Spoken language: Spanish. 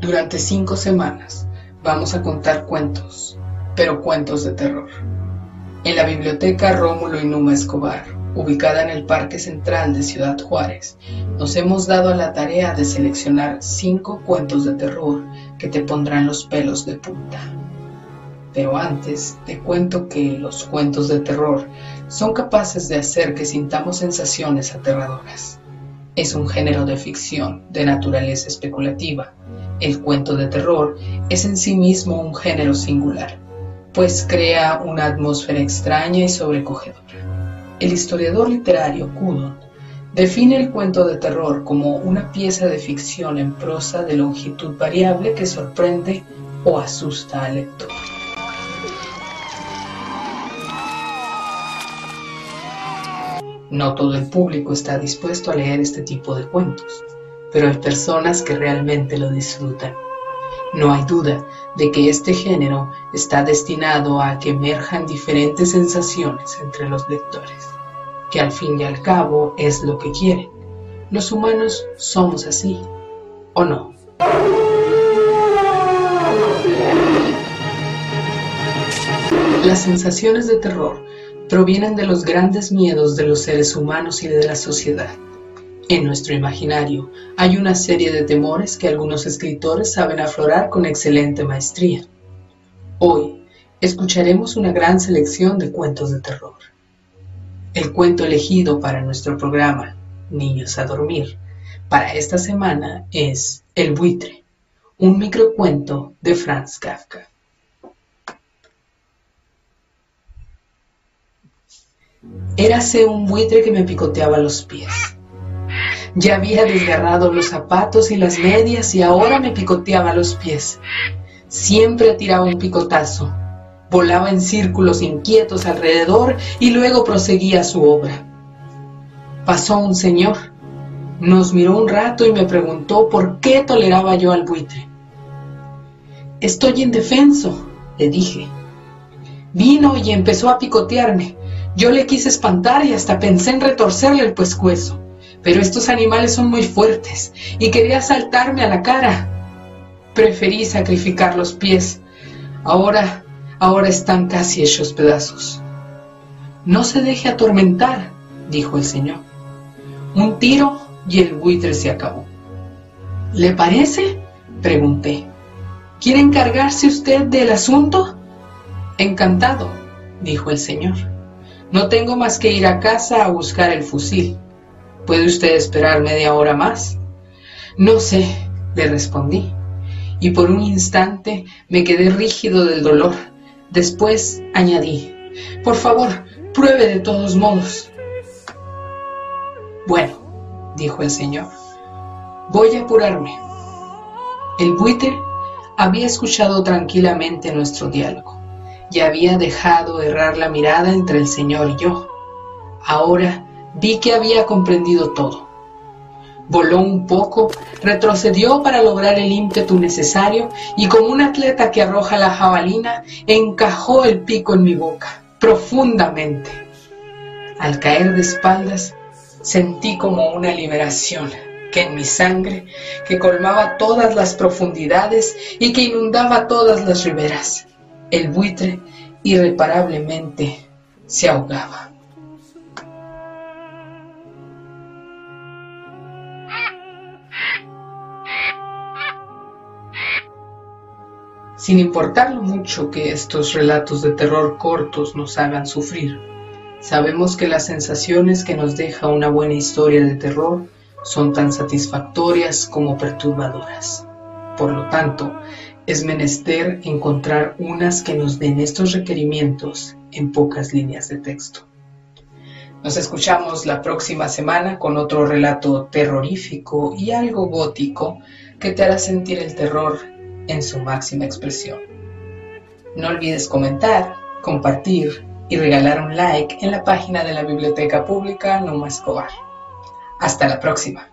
Durante cinco semanas vamos a contar cuentos, pero cuentos de terror. En la biblioteca Rómulo y Numa Escobar, ubicada en el Parque Central de Ciudad Juárez, nos hemos dado a la tarea de seleccionar cinco cuentos de terror que te pondrán los pelos de punta. Pero antes te cuento que los cuentos de terror son capaces de hacer que sintamos sensaciones aterradoras. Es un género de ficción de naturaleza especulativa. El cuento de terror es en sí mismo un género singular, pues crea una atmósfera extraña y sobrecogedora. El historiador literario Cudon define el cuento de terror como una pieza de ficción en prosa de longitud variable que sorprende o asusta al lector. No todo el público está dispuesto a leer este tipo de cuentos, pero hay personas que realmente lo disfrutan. No hay duda de que este género está destinado a que emerjan diferentes sensaciones entre los lectores, que al fin y al cabo es lo que quieren. Los humanos somos así, ¿o no? Las sensaciones de terror provienen de los grandes miedos de los seres humanos y de la sociedad. En nuestro imaginario hay una serie de temores que algunos escritores saben aflorar con excelente maestría. Hoy escucharemos una gran selección de cuentos de terror. El cuento elegido para nuestro programa, Niños a Dormir, para esta semana es El buitre, un microcuento de Franz Kafka. Érase un buitre que me picoteaba los pies. Ya había desgarrado los zapatos y las medias y ahora me picoteaba los pies. Siempre tiraba un picotazo, volaba en círculos inquietos alrededor y luego proseguía su obra. Pasó un señor, nos miró un rato y me preguntó por qué toleraba yo al buitre. Estoy indefenso, le dije. Vino y empezó a picotearme. Yo le quise espantar y hasta pensé en retorcerle el pescuezo, pero estos animales son muy fuertes y quería saltarme a la cara. Preferí sacrificar los pies. Ahora, ahora están casi hechos pedazos. No se deje atormentar, dijo el señor. Un tiro y el buitre se acabó. ¿Le parece? pregunté. ¿Quiere encargarse usted del asunto? Encantado, dijo el señor. No tengo más que ir a casa a buscar el fusil. ¿Puede usted esperar media hora más? No sé, le respondí, y por un instante me quedé rígido del dolor. Después añadí, por favor, pruebe de todos modos. Bueno, dijo el señor, voy a apurarme. El buitre había escuchado tranquilamente nuestro diálogo y había dejado errar la mirada entre el Señor y yo. Ahora vi que había comprendido todo. Voló un poco, retrocedió para lograr el ímpetu necesario y como un atleta que arroja la jabalina, encajó el pico en mi boca, profundamente. Al caer de espaldas, sentí como una liberación que en mi sangre, que colmaba todas las profundidades y que inundaba todas las riberas el buitre irreparablemente se ahogaba. Sin importar lo mucho que estos relatos de terror cortos nos hagan sufrir, sabemos que las sensaciones que nos deja una buena historia de terror son tan satisfactorias como perturbadoras. Por lo tanto, es menester encontrar unas que nos den estos requerimientos en pocas líneas de texto. Nos escuchamos la próxima semana con otro relato terrorífico y algo gótico que te hará sentir el terror en su máxima expresión. No olvides comentar, compartir y regalar un like en la página de la Biblioteca Pública Numa Escobar. Hasta la próxima.